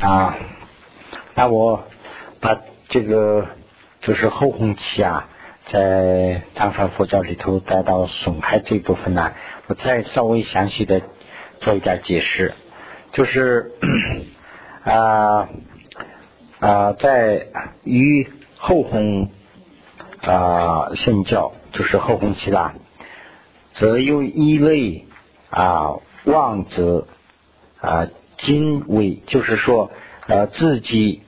啊，那我把这个就是后弘期啊，在藏传佛教里头带到损害这部分呢，我再稍微详细的做一点解释，就是 啊啊，在于后弘啊圣教，就是后弘期啦，则有一类啊妄则啊。今为就是说，呃，自己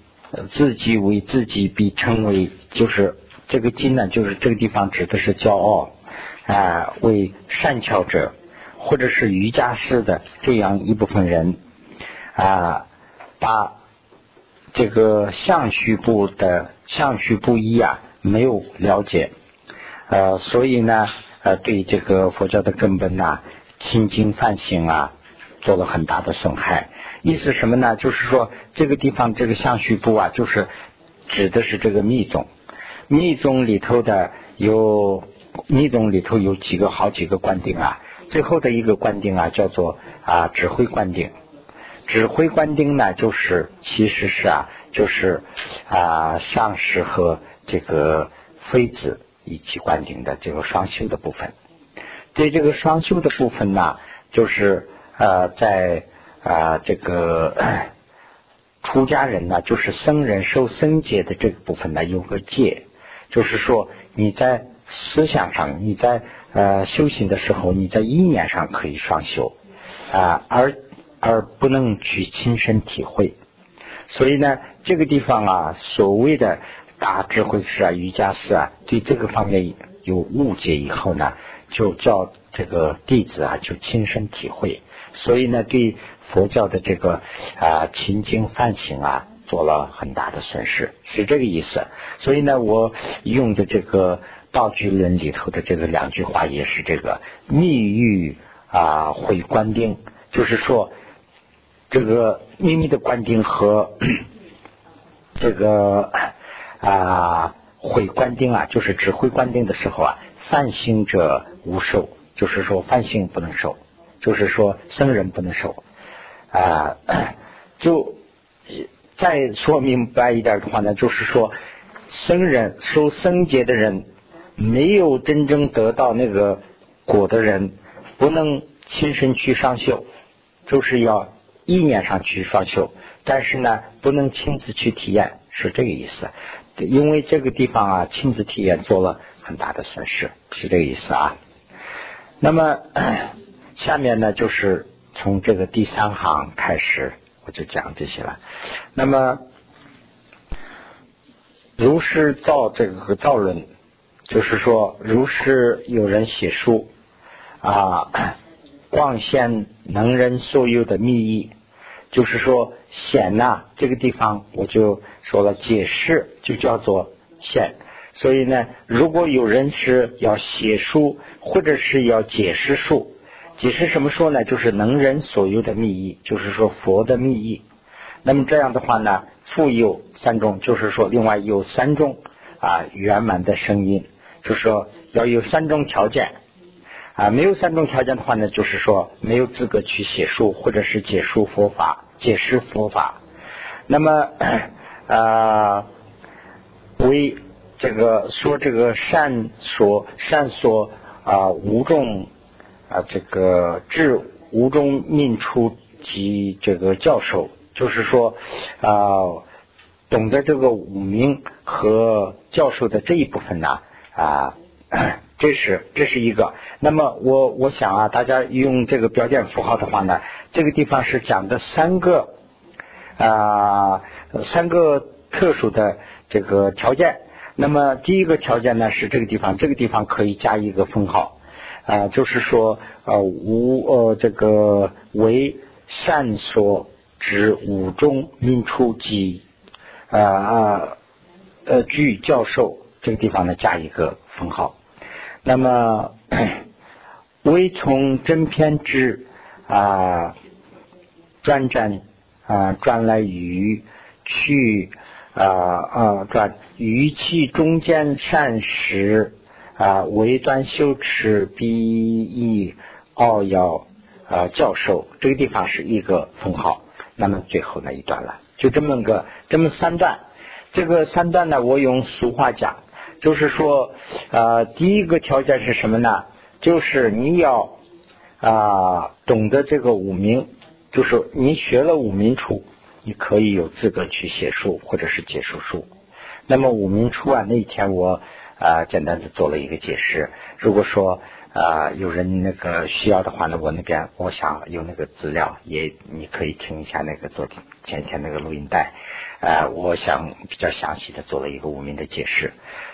自己为自己必称为，就是这个今呢，就是这个地方指的是骄傲啊，为善巧者或者是瑜伽师的这样一部分人啊，把这个相续部的相续不一啊没有了解，呃，所以呢，呃，对这个佛教的根本呐，清净反省啊，做了很大的损害。意思什么呢？就是说这个地方这个相续部啊，就是指的是这个密宗。密宗里头的有密宗里头有几个好几个观定啊，最后的一个观定啊叫做啊指挥观定。指挥观定呢，就是其实是啊，就是啊上师和这个妃子一起观定的这个双修的部分。对这个双修的部分呢，就是呃在。啊，这个出家人呢，就是僧人受僧戒的这个部分呢，有个戒，就是说你在思想上，你在呃修行的时候，你在意念上可以双修啊，而而不能去亲身体会。所以呢，这个地方啊，所谓的大智慧师啊、瑜伽师啊，对这个方面有误解以后呢，就叫这个弟子啊，就亲身体会。所以呢，对。佛教的这个啊勤经善行啊，做了很大的损失，是这个意思。所以呢，我用的这个道具论里头的这个两句话也是这个密欲啊毁观丁，就是说这个秘密的观丁和 这个啊毁观丁啊，就是指挥官丁的时候啊，善行者无受，就是说善行不能受，就是说僧人不能受。啊，就再说明白一点的话呢，就是说，僧人受僧节的人，没有真正得到那个果的人，不能亲身去上修，就是要意念上去上修，但是呢，不能亲自去体验，是这个意思。因为这个地方啊，亲自体验做了很大的损失，是这个意思啊。那么下面呢，就是。从这个第三行开始，我就讲这些了。那么，如是造这个造论，就是说，如是有人写书啊，光现能人所有的密意，就是说显呐，这个地方我就说了解释，就叫做显。所以呢，如果有人是要写书，或者是要解释书。解释什么说呢？就是能人所有的密意，就是说佛的密意。那么这样的话呢，复有三种，就是说另外有三种啊圆满的声音，就是说要有三种条件啊。没有三种条件的话呢，就是说没有资格去写书或者是解说佛法、解释佛法。那么啊，为这个说这个善说善说啊无众。啊，这个至吴中命出及这个教授，就是说啊，懂得这个五名和教授的这一部分呢啊，这是这是一个。那么我我想啊，大家用这个标点符号的话呢，这个地方是讲的三个啊三个特殊的这个条件。那么第一个条件呢是这个地方，这个地方可以加一个分号。啊，就是说，呃，无呃，这个为善所指五中运初级，啊啊，呃，据教授这个地方呢加一个分号。那么，为从真偏之啊，转转啊，转来于去啊啊转于其中间善时。啊，为端修持 B E 奥要啊教授，这个地方是一个分号。那么最后那一段了，就这么个这么三段。这个三段呢，我用俗话讲，就是说，呃，第一个条件是什么呢？就是你要啊懂得这个五名，就是你学了五名处，你可以有资格去写书或者是结束书。那么五名处啊，那一天我啊简单的做了一个解释。如果说啊有人那个需要的话呢，我那边我想有那个资料，也你可以听一下那个昨天前天那个录音带。呃，我想比较详细的做了一个无名的解释，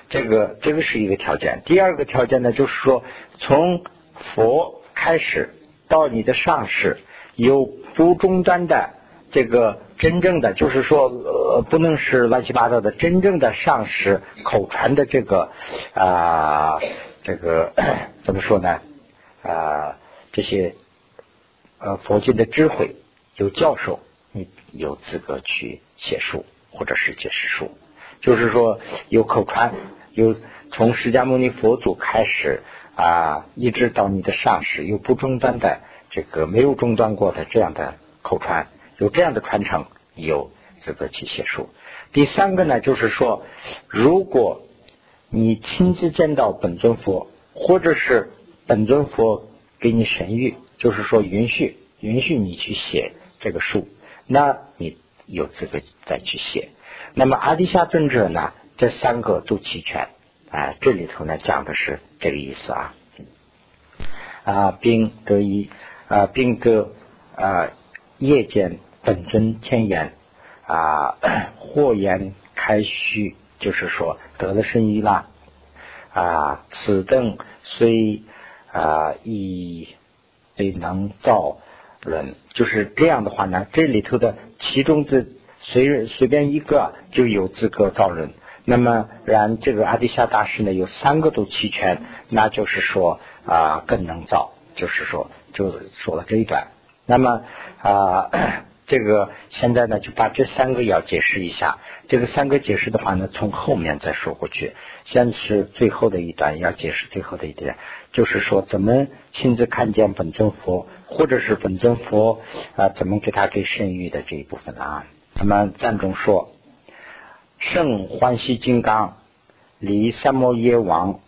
这个这个是一个条件。第二个条件呢，就是说从佛开始到你的上世，有不中断的这个真正的，就是说呃不能是乱七八糟的，真正的上师口传的这个啊这个 怎么说呢啊这些呃佛经的智慧有教授，你有资格去。写书或者是解释书，就是说有口传，有从释迦牟尼佛祖开始啊，一直到你的上师，有不中断的这个没有中断过的这样的口传，有这样的传承，有资格去写书。第三个呢，就是说，如果你亲自见到本尊佛，或者是本尊佛给你神谕，就是说允许允许你去写这个书，那你。有资格再去写。那么阿底夏尊者呢？这三个都齐全。啊，这里头呢讲的是这个意思啊。啊，并得一啊，并得啊，夜间本尊天眼啊，或言开虚，就是说得了生意啦。啊，此等虽啊，亦能造。论就是这样的话呢，这里头的其中的随随便一个就有资格造人。那么然这个阿底夏大师呢有三个都齐全，那就是说啊更能造，就是说就说了这一段。那么啊这个现在呢就把这三个要解释一下。这个三个解释的话呢，从后面再说过去。先是最后的一段要解释最后的一点，就是说怎么亲自看见本尊佛。或者是本尊佛啊，怎么给他给圣谕的这一部分啊？那么赞中说，圣欢喜金刚离三摩耶王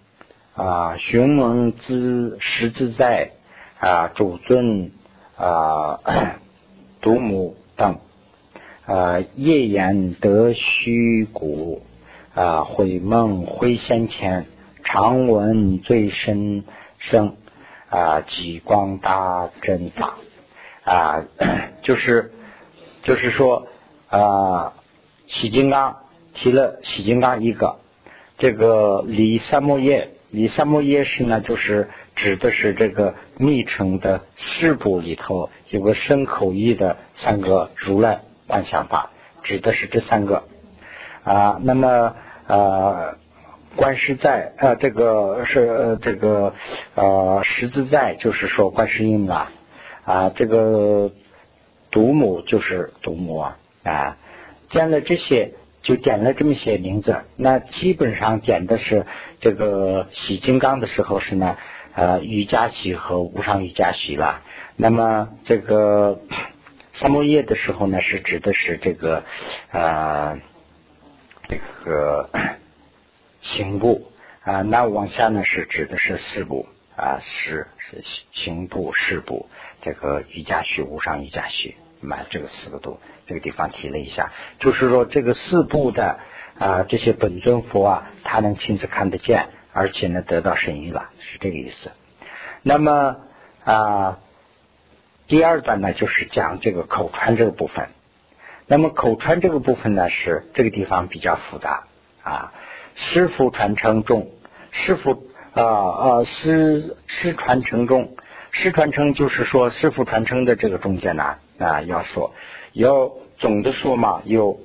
啊，雄猛自实自在啊，主尊啊，独母等啊，夜言得虚骨啊，回梦回先前，常闻最深声。啊，极光大阵法啊，就是就是说啊，喜金刚提了喜金刚一个，这个李三摩耶，李三摩耶是呢，就是指的是这个密乘的四部里头有个深口义的三个如来万想法，指的是这三个啊，那么呃。观世在，呃，这个是这个呃，十字在，就是说观世音啊，啊，这个独母就是独母啊，啊，见了这些就点了这么些名字，那基本上点的是这个喜金刚的时候是呢，呃，瑜伽喜和无上瑜伽喜了，那么这个 三摩耶的时候呢，是指的是这个呃，这个。行部。啊，那往下呢是指的是四部。啊，是是行部、四部，这个瑜伽序、无上瑜伽序，满这个四个度这个地方提了一下，就是说这个四部的啊这些本尊佛啊，他能亲自看得见，而且呢得到神谕了，是这个意思。那么啊，第二段呢就是讲这个口传这个部分。那么口传这个部分呢是这个地方比较复杂啊。师傅传承中，师傅啊啊师师传承中，师传承就是说师傅传承的这个中间呢啊要说，要总的说嘛有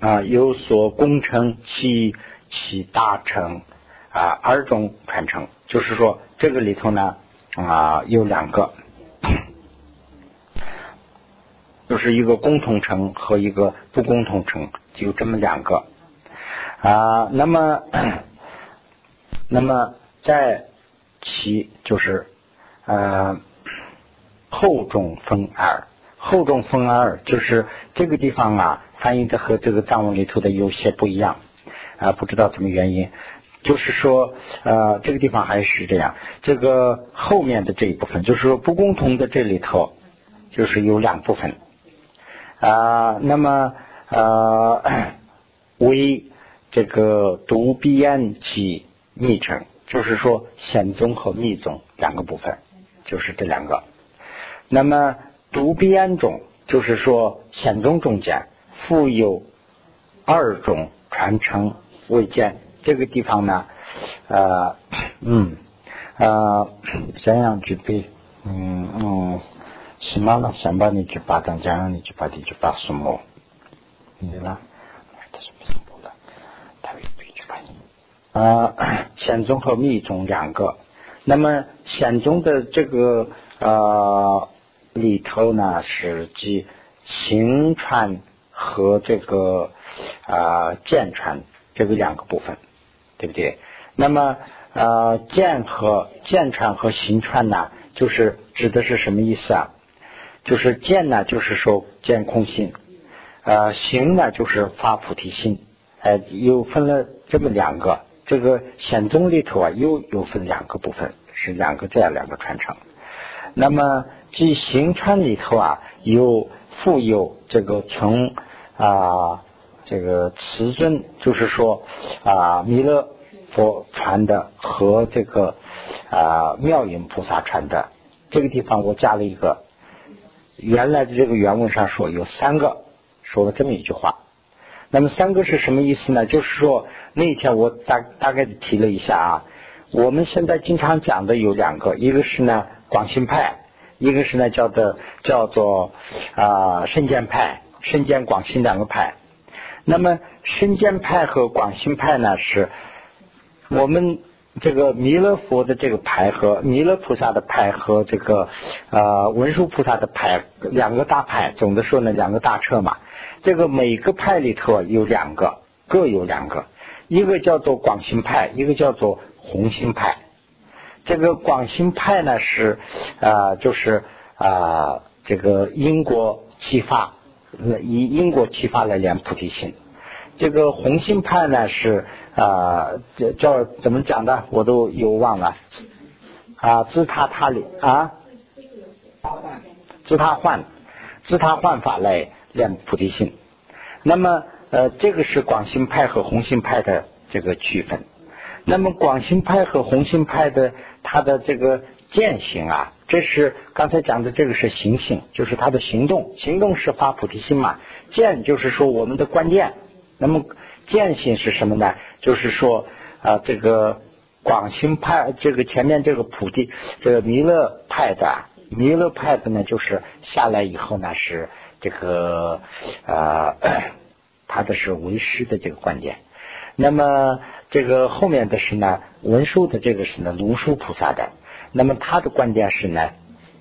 啊有所功成其其大成啊二种传承，就是说这个里头呢啊有两个，就是一个共同成和一个不共同成，就这么两个。啊，那么，那么在其就是呃后中分二，后中分二，就是这个地方啊，翻译的和这个藏文里头的有些不一样啊，不知道什么原因。就是说，呃，这个地方还是这样，这个后面的这一部分，就是说不共同的这里头，就是有两部分啊。那么呃，为这个独必安及密乘，就是说显宗和密宗两个部分，就是这两个。那么独必安中，就是说显宗中间附有二种传承未见。这个地方呢，呃，嗯，呃，怎样具备？嗯嗯，什么呢？想把你去把当这样，你去把你去把什么？你呢？他是不什么的，他会必须把你。啊，显宗和密宗两个。那么显宗的这个呃里头呢，是即行传和这个啊剑传这个两个部分。对不对？那么呃，剑和剑串和行串呢，就是指的是什么意思啊？就是剑呢，就是说剑空心；呃，行呢，就是发菩提心。呃，又分了这么两个。这个显宗里头啊，又又分两个部分，是两个这样两个传承。那么即行串里头啊，有富有这个从啊。这个慈尊就是说啊，弥勒佛传的和这个啊妙音菩萨传的，这个地方我加了一个，原来的这个原文上说有三个，说了这么一句话。那么三个是什么意思呢？就是说那天我大大概的提了一下啊，我们现在经常讲的有两个，一个是呢广信派，一个是呢叫做叫做啊圣剑派，圣剑广信两个派。那么深见派和广信派呢，是我们这个弥勒佛的这个派和弥勒菩萨的派和这个呃文殊菩萨的派两个大派，总的说呢两个大车嘛。这个每个派里头有两个，各有两个，一个叫做广信派，一个叫做弘信派。这个广信派呢是啊，就是啊这个英国启发。以因果启发来练菩提心，这个红心派呢是啊，叫叫怎么讲的，我都有忘了啊，自他他里啊，自他换，自他换法来练菩提心。那么呃，这个是广信派和红心派的这个区分。那么广信派和红心派的它的这个践行啊。这是刚才讲的，这个是行性，就是他的行动。行动是发菩提心嘛？见就是说我们的观念。那么见性是什么呢？就是说啊，这个广兴派，这个前面这个菩提，这个弥勒派的，弥勒派的呢，就是下来以后呢，是这个啊，他的是为师的这个观点。那么这个后面的是呢，文殊的这个是呢，龙树菩萨的。那么他的观点是呢，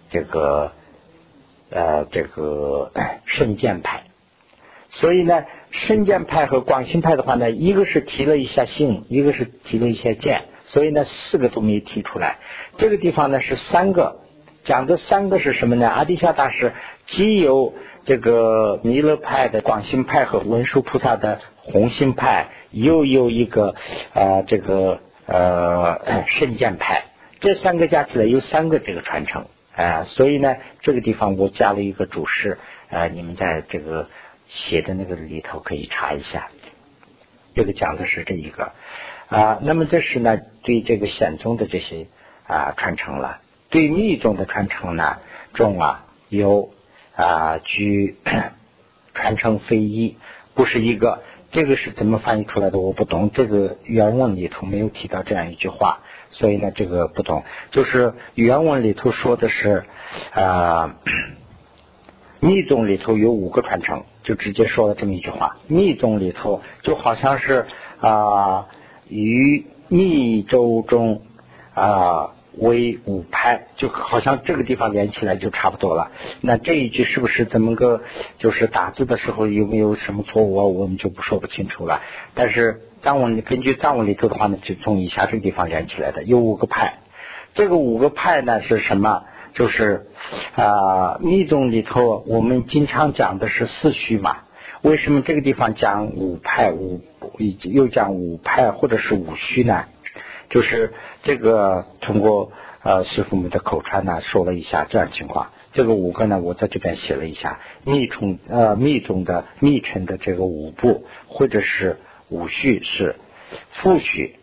这个呃这个 圣剑派，所以呢圣剑派和广信派的话呢，一个是提了一下性，一个是提了一下剑，所以呢四个都没提出来。这个地方呢是三个，讲的三个是什么呢？阿底夏大师既有这个弥勒派的广信派和文殊菩萨的红心派，又有一个啊这个呃圣剑派。这三个加起来有三个这个传承啊，所以呢，这个地方我加了一个注释啊，你们在这个写的那个里头可以查一下。这个讲的是这一个啊，那么这是呢对这个显宗的这些啊传承了，对密宗的传承呢中啊有啊居 传承非一，不是一个，这个是怎么翻译出来的我不懂，这个原文里头没有提到这样一句话。所以呢，这个不懂，就是原文里头说的是啊，密宗里头有五个传承，就直接说了这么一句话。密宗里头就好像是啊，于密州中啊为五派，就好像这个地方连起来就差不多了。那这一句是不是怎么个，就是打字的时候有没有什么错误啊？我们就不说不清楚了。但是。藏文根据藏文里头的话呢，就从以下这个地方连起来的，有五个派。这个五个派呢是什么？就是啊密宗里头我们经常讲的是四虚嘛，为什么这个地方讲五派五以及又讲五派或者是五虚呢？就是这个通过呃师傅们的口传呢说了一下这样情况。这个五个呢，我在这边写了一下密宗呃密宗的密乘的这个五部或者是五序是父序，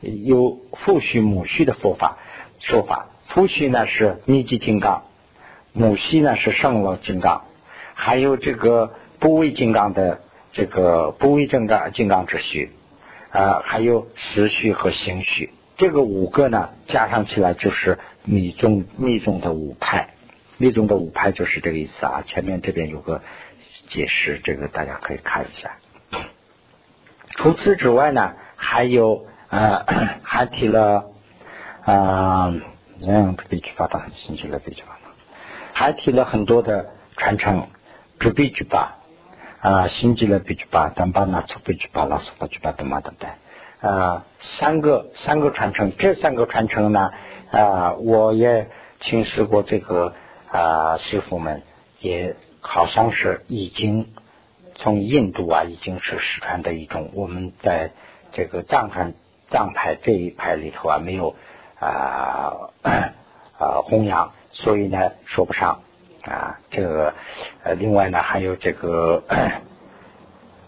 有父序母序的说法说法。父序呢是密集金刚，母序呢是圣罗金刚，还有这个不为金刚的这个不为正刚金刚之序啊，还有时序和行序，这个五个呢加上起来就是密宗密宗的五派。密宗的五派就是这个意思啊，前面这边有个解释，这个大家可以看一下。除此之外呢，还有呃，还提了啊，嗯，必须发的，星期六必须发的，还提了很多的传承，不必须发啊，星期六必须发，但把那错必须发，老师不必须发的嘛，对不对？啊，三个三个传承，这三个传承呢啊，我也请示过这个。啊，师傅们也好像是已经从印度啊，已经是失传的一种。我们在这个藏传藏派这一派里头啊，没有啊啊弘扬，所以呢说不上啊。这个呃，另外呢还有这个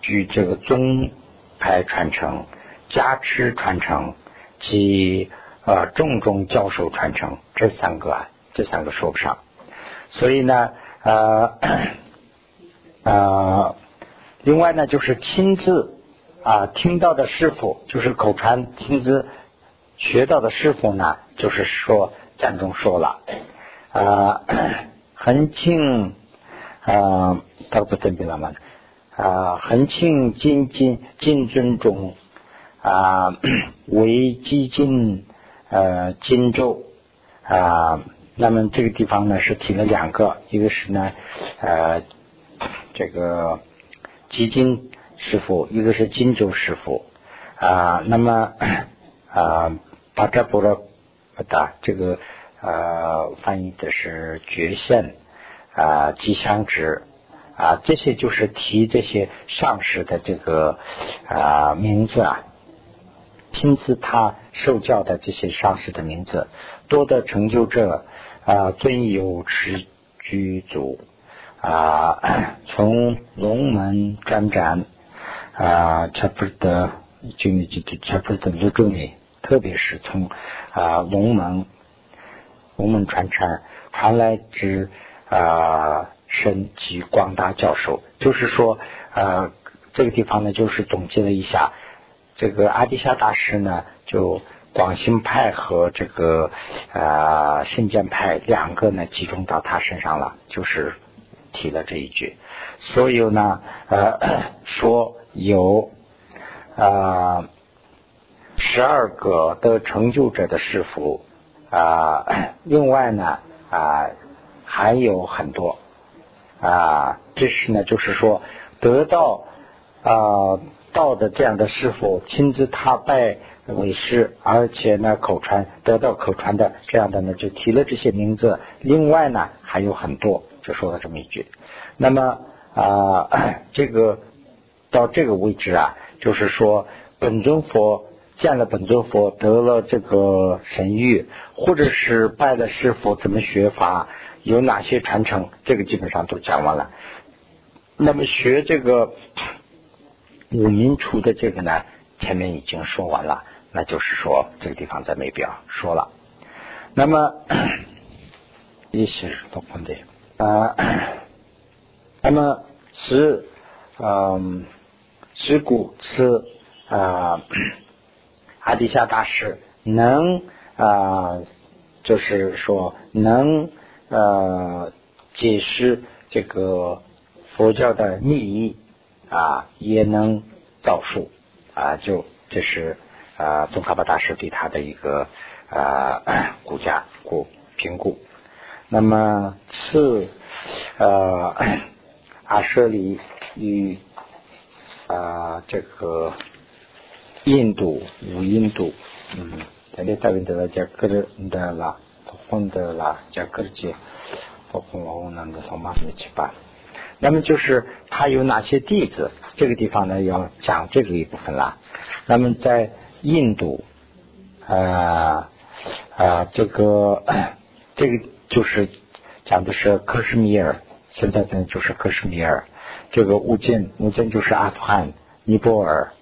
据这个宗派传承、加持传承及呃种种教授传承这三个啊，这三个说不上。所以呢，呃，呃，另外呢，就是亲自啊听到的师傅，就是口传亲自学到的师傅呢，就是说赞中说了，啊，恒庆啊，他不分别了吗？啊，恒庆金金金尊中啊，为基金呃荆州啊。那么这个地方呢是提了两个，一个是呢，呃，这个基金师傅，一个是荆州师傅啊。那么 啊，巴扎波罗达这个呃翻译的是觉现啊吉祥值啊，这些就是提这些上师的这个啊名字啊，亲自他受教的这些上师的名字，多的成就者。啊，尊有持居祖啊，从龙门转转啊，才不得就你就才不得入住你，特别是从啊龙门龙门传传传来之啊神及广大教授，就是说啊这个地方呢，就是总结了一下，这个阿底夏大师呢就。广兴派和这个啊信建派两个呢集中到他身上了，就是提了这一句。所有呢呃说有啊十二个的成就者的师傅啊，另外呢啊还有很多啊，这是呢就是说得到啊道的这样的师傅亲自他拜。为师，而且呢，口传得到口传的这样的呢，就提了这些名字。另外呢，还有很多，就说了这么一句。那么啊，这个到这个位置啊，就是说本尊佛见了本尊佛，得了这个神谕，或者是拜了师傅，怎么学法，有哪些传承，这个基本上都讲完了。那么学这个五明初的这个呢？前面已经说完了，那就是说这个地方再没必要说了。那么，一是多问题啊。那么是嗯，是故此啊，阿底夏大师能啊，就是说能呃解释这个佛教的秘义啊，也能造数。啊，就这是啊，宗喀巴大师对他的一个啊估价估评估。那么次呃阿舍里与啊这个印度无印度，嗯，在这大文的这个的啦，混的啦，叫格吉，包括我那个从马上去办。那么就是他有哪些弟子？这个地方呢要讲这个一部分啦。那么在印度，啊啊，这个 这个就是讲的是克什米尔，现在呢就是克什米尔。这个乌镇，乌镇就是阿富汗、尼泊尔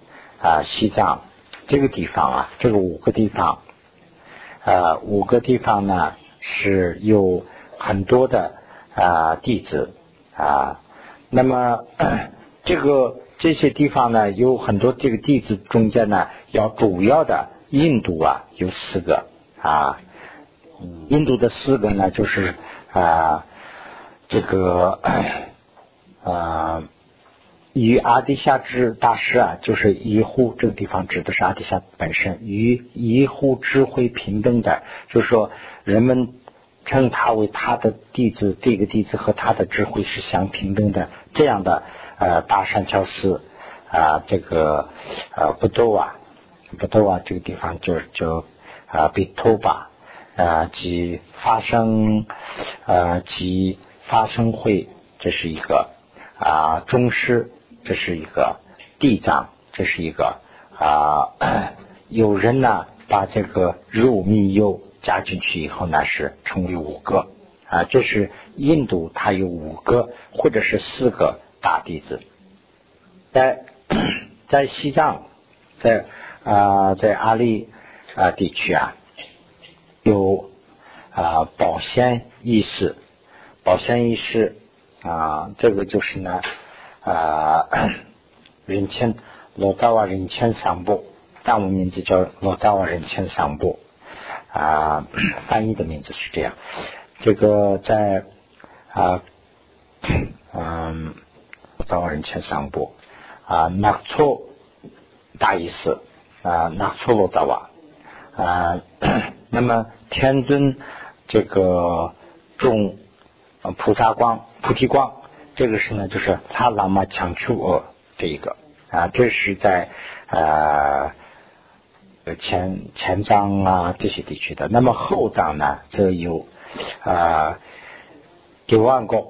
啊、西藏这个地方啊，这个五个地方，啊五个地方呢是有很多的啊弟子啊。那么这个这些地方呢，有很多这个弟子中间呢，要主要的印度啊有四个啊，印度的四个呢就是啊这个啊与阿底夏之大师啊，就是一呼这个地方指的是阿底夏本身，与一呼智慧平等的，就是说人们。称他为他的弟子，这个弟子和他的智慧是相平等的。这样的呃大善教寺啊，这个呃不多啊，不多啊，这个地方就就啊比托巴啊及发生啊及发生会，这是一个啊宗师，这是一个地藏，这是一个啊 有人呢把这个入密幽。加进去以后呢，是成为五个啊。这是印度，它有五个或者是四个大弟子。在 在西藏，在啊在阿里啊地区啊，有啊保鲜意识，保鲜意识啊，这个就是呢啊 人称罗扎瓦人称桑布，藏文名字叫罗扎瓦人称桑布。啊，翻译的名字是这样。这个在啊，嗯，早人前三部啊，纳错大意思啊，纳错罗扎瓦啊。那么天尊这个众菩萨光菩提光，这个是呢，就是他喇嘛强出这一个。啊，这是在啊。前前藏啊这些地区的，那么后藏呢，则有啊九万个，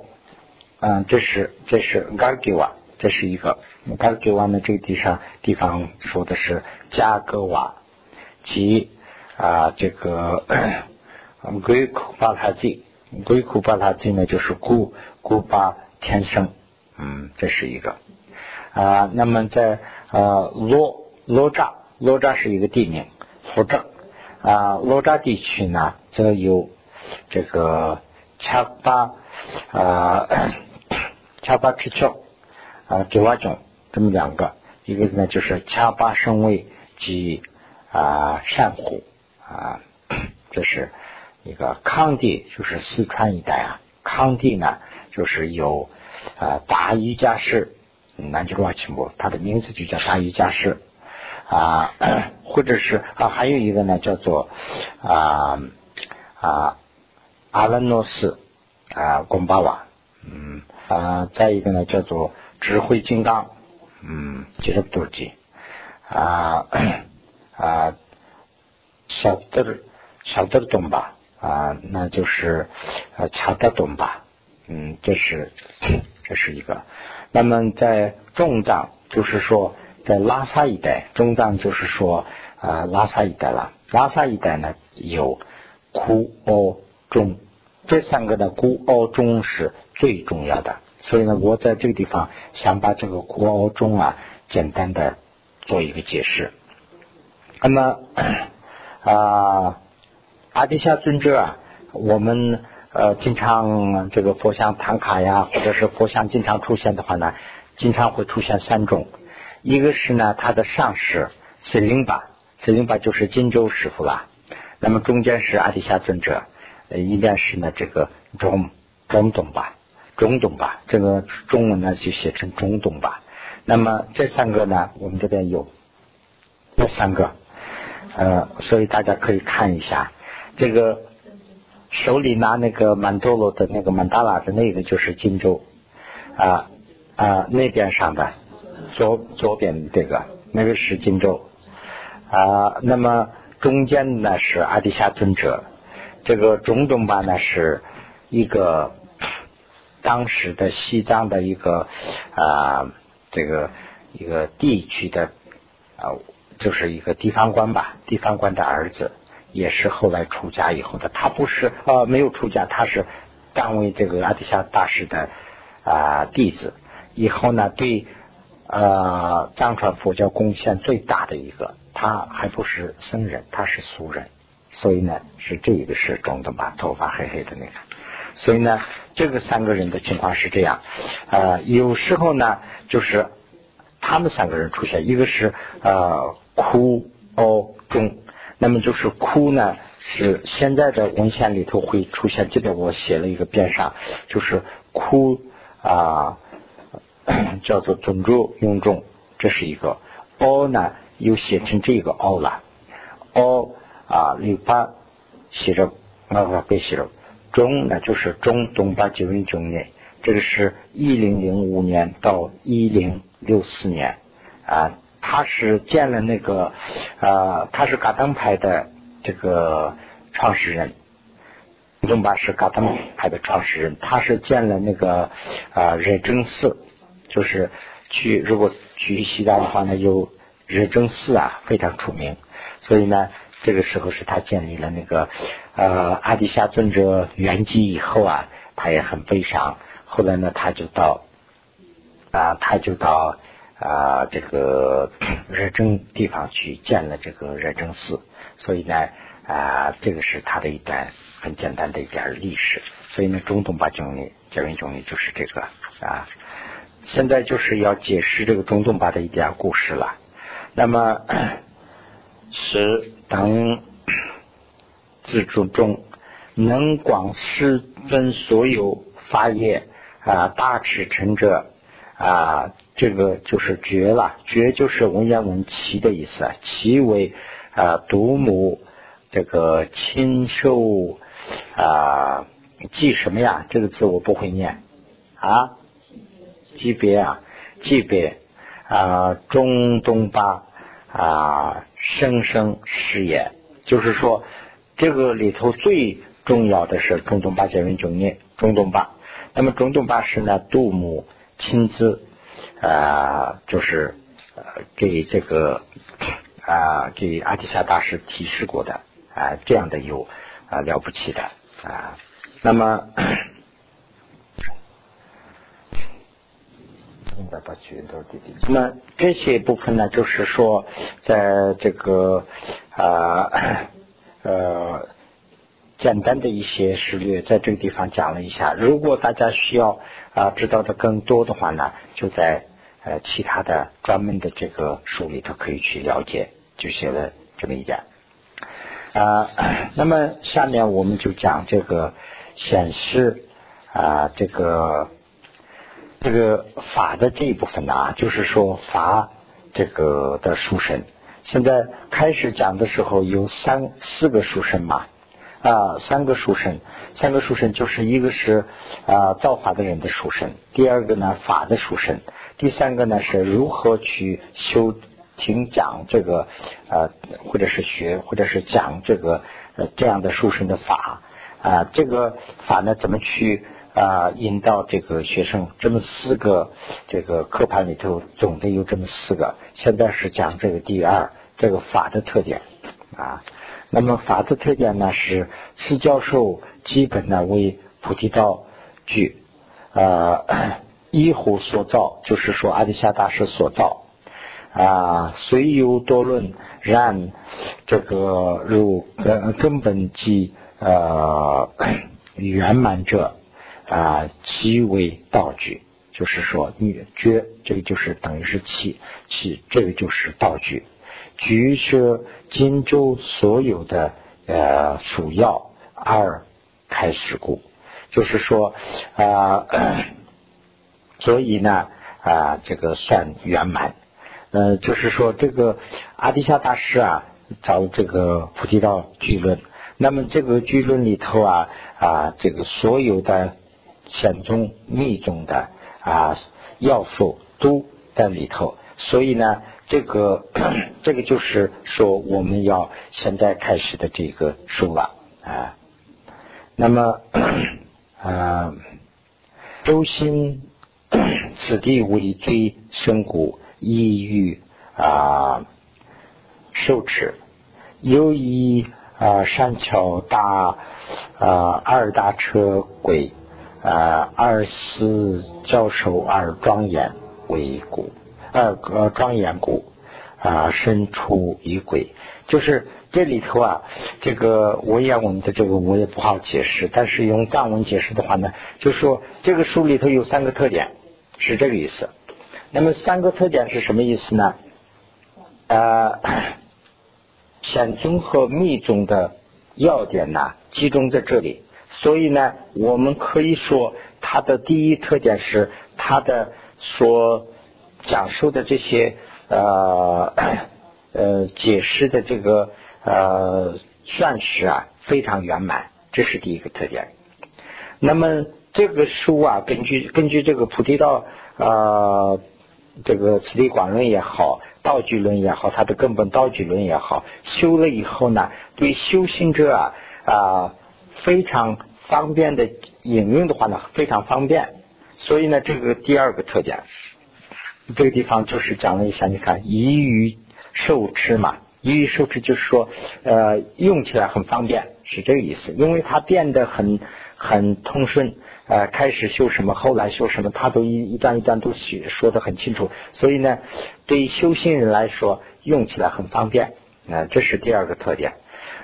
嗯，这是这是噶吉瓦，这是一个。噶吉瓦呢，这个地上地方说的是加格瓦及啊这个鬼库巴塔吉，鬼库巴塔吉呢就是古古巴天生，嗯，这是一个。啊，那么在啊罗罗扎。罗扎是一个地名，罗扎。啊，罗扎地区呢，则有这个恰巴啊，恰巴赤丘啊，九瓦种这么两个，一个呢就是恰巴生位及啊珊瑚啊，这是一个康地，就是四川一带啊，康地呢就是有啊大瑜伽士，南极罗清波，它的名字就叫大瑜伽士。啊，或者是啊，还有一个呢，叫做啊啊阿兰诺斯啊贡巴瓦，嗯啊，再一个呢，叫做智慧金刚，嗯，吉勒多吉。啊啊小德小德东巴。啊，那就是啊查德东巴，嗯，这是 这是一个。那么在重藏，就是说。在拉萨一带，中藏就是说啊，拉萨一带了。拉萨一带呢，有库奥中这三个呢，库奥中是最重要的。所以呢，我在这个地方想把这个库奥中啊，简单的做一个解释。那么 啊，阿底夏尊者啊，我们呃经常这个佛像唐卡呀，或者是佛像经常出现的话呢，经常会出现三种。一个是呢，他的上师斯林巴，斯林巴就是金州师傅啦。那么中间是阿底夏尊者，呃，应该是呢这个中中东吧，中东吧，这个中文呢就写成中东吧。那么这三个呢，我们这边有这三个，呃，所以大家可以看一下，这个手里拿那个曼陀罗的那个曼达拉的那个就是金州啊啊那边上的。左左边这个那个是荆州啊，那么中间呢是阿底夏尊者，这个中东巴呢是一个当时的西藏的一个啊这个一个地区的啊就是一个地方官吧，地方官的儿子，也是后来出家以后的。他不是啊没有出家，他是当为这个阿底夏大师的啊弟子。以后呢，对呃藏传佛教贡献最大的一个，他还不是僧人，他是俗人。所以呢，是这一个是中东吧，头发黑黑的那个。所以呢，这个三个人的情况是这样。呃，有时候呢，就是他们三个人出现，一个是呃哭哦中，那么就是哭呢，是现在的文献里头会出现。这边我写了一个边上，就是哭啊，叫做尊重用中，这是一个。哦呢，又写成这个哦了，哦。啊，六八写着，那个别写了。中那就是中东巴九零九年，这个是一零零五年到一零六四年啊，他是建了那个呃，他是噶当派的这个创始人，东巴是噶当派的创始人，他是建了那个啊热真寺，就是去如果去西藏的话呢，有热真寺啊，非常出名，所以呢。这个时候是他建立了那个呃阿底夏尊者圆寂以后啊，他也很悲伤。后来呢，他就到啊，他就到啊这个 热真地方去建了这个热真寺。所以呢啊，这个是他的一段很简单的一点历史。所以呢，中东巴经历、教云经历就是这个啊。现在就是要解释这个中东巴的一点故事了。那么。是等 自主中能广施分所有法业啊，大持成者啊，这个就是绝了。绝就是文言文奇的意思啊，奇为啊独母这个亲受啊，记什么呀？这个字我不会念啊，级别啊，级别啊，中东巴。啊，生生誓言，就是说，这个里头最重要的是中东巴结文九念，中东巴。那么中东巴是呢，杜牧亲自啊，就是给这个啊给阿底夏大师提示过的啊，这样的有啊了不起的啊。那么。那么这些部分呢，就是说，在这个啊呃简单的一些史略，在这个地方讲了一下。如果大家需要啊知道的更多的话呢，就在呃其他的专门的这个书里头可以去了解，就写了这么一点啊。那么下面我们就讲这个显示啊这个。这个法的这一部分呢，就是说法这个的书生。现在开始讲的时候有三四个书生嘛，啊，三个书生，三个书生就是一个是啊造法的人的书生，第二个呢法的书生，第三个呢是如何去修听讲这个呃或者是学或者是讲这个呃这样的书生的法啊，这个法呢怎么去？啊，引导这个学生这么四个这个课盘里头总的有这么四个，现在是讲这个第二这个法的特点啊。那么法的特点呢是次教授基本呢为菩提道具 啊一壶所造，就是说阿底夏大师所造啊，虽有多论，然这个如根根本即呃 圆满者。啊，气为道具，就是说你觉这个就是等于是气气，这个就是道具。举是荆州所有的呃属药二开始故，就是说啊，所以呢啊这个算圆满。呃，就是说这个阿底夏大师啊找这个菩提道具论，那么这个具论里头啊啊这个所有的。显宗密宗的啊要素都在里头，所以呢，这个 这个就是说我们要现在开始的这个书了啊。那么啊，周心此地为最深谷，意欲啊受持，又以啊山桥大啊二大车轨啊二四教授而庄严为故，呃呃庄严故啊身出于轨。就是这里头啊，这个文言文的这个我也不好解释，但是用藏文解释的话呢，就说这个书里头有三个特点，是这个意思。那么三个特点是什么意思呢？呃，显宗和密宗的要点呢，集中在这里。所以呢，我们可以说，它的第一特点是它的所讲述的这些呃。呃，解释的这个呃算式啊非常圆满，这是第一个特点。那么这个书啊，根据根据这个菩提道啊，这个慈地广论也好，道具论也好，它的根本道具论也好，修了以后呢，对修行者啊啊非常方便的引用的话呢，非常方便。所以呢，这个第二个特点，这个地方就是讲了一下，你看宜于。受持嘛，易于受持就是说，呃，用起来很方便，是这个意思。因为它变得很很通顺，呃，开始修什么，后来修什么，他都一一段一段都写说的很清楚。所以呢，对于修行人来说，用起来很方便，啊，这是第二个特点。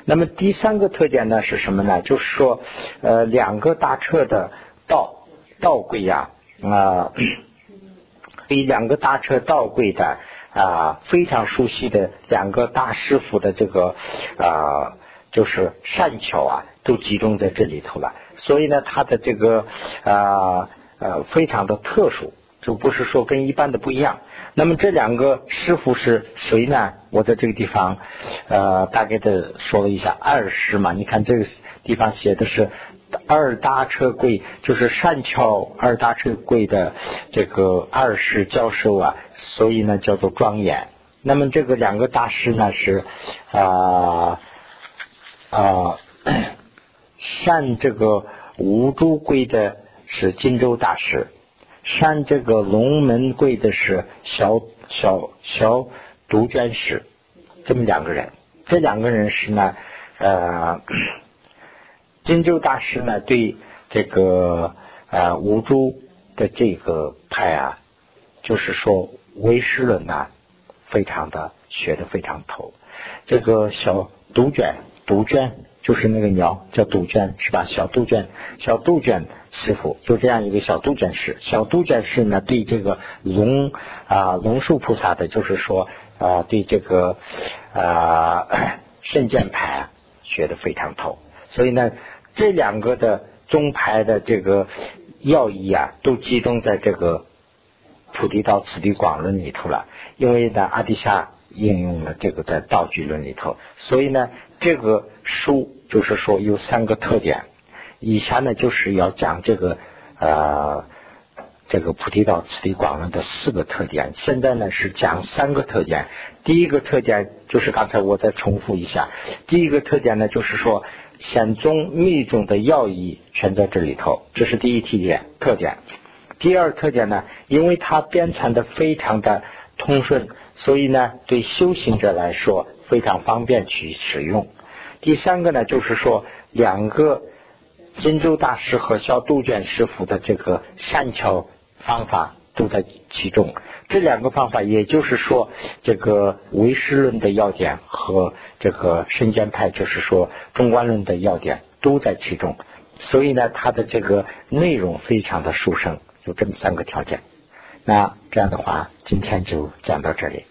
那么第三个特点呢是什么呢？就是说，呃，两个大车的道道柜呀，啊，比两个大车道柜的。啊，非常熟悉的两个大师傅的这个啊，就是善巧啊，都集中在这里头了。所以呢，他的这个啊呃，非常的特殊，就不是说跟一般的不一样。那么这两个师傅是谁呢？我在这个地方呃，大概的说了一下二师嘛。你看这个地方写的是。二大车柜就是善巧二大车柜的这个二世教授啊，所以呢叫做庄严。那么这个两个大师呢是啊啊善这个无珠柜的是荆州大师，善这个龙门柜的是小小小独娟师，这么两个人。这两个人是呢呃。荆州大师呢，对这个呃五珠的这个派啊，就是说唯识论呐，非常的学的非常透。这个小杜鹃，杜鹃就是那个鸟，叫杜鹃是吧？小杜鹃，小杜鹃师傅就这样一个小杜鹃师。小杜鹃师呢，对这个龙啊龙树菩萨的，就是说啊对这个啊圣剑派啊学的非常透，所以呢。这两个的宗派的这个要义啊，都集中在这个《菩提道次第广论》里头了。因为呢，阿底夏应用了这个在道具论里头，所以呢，这个书就是说有三个特点。以前呢，就是要讲这个呃这个《菩提道次第广论》的四个特点。现在呢，是讲三个特点。第一个特点就是刚才我再重复一下，第一个特点呢，就是说。显宗密宗的要义全在这里头，这是第一特点。特点，第二特点呢，因为它编传的非常的通顺，所以呢，对修行者来说非常方便去使用。第三个呢，就是说两个金州大师和小杜鹃师傅的这个善巧方法都在其中。这两个方法，也就是说，这个唯识论的要点和这个身间派，就是说中观论的要点都在其中。所以呢，它的这个内容非常的殊胜，有这么三个条件。那这样的话，今天就讲到这里。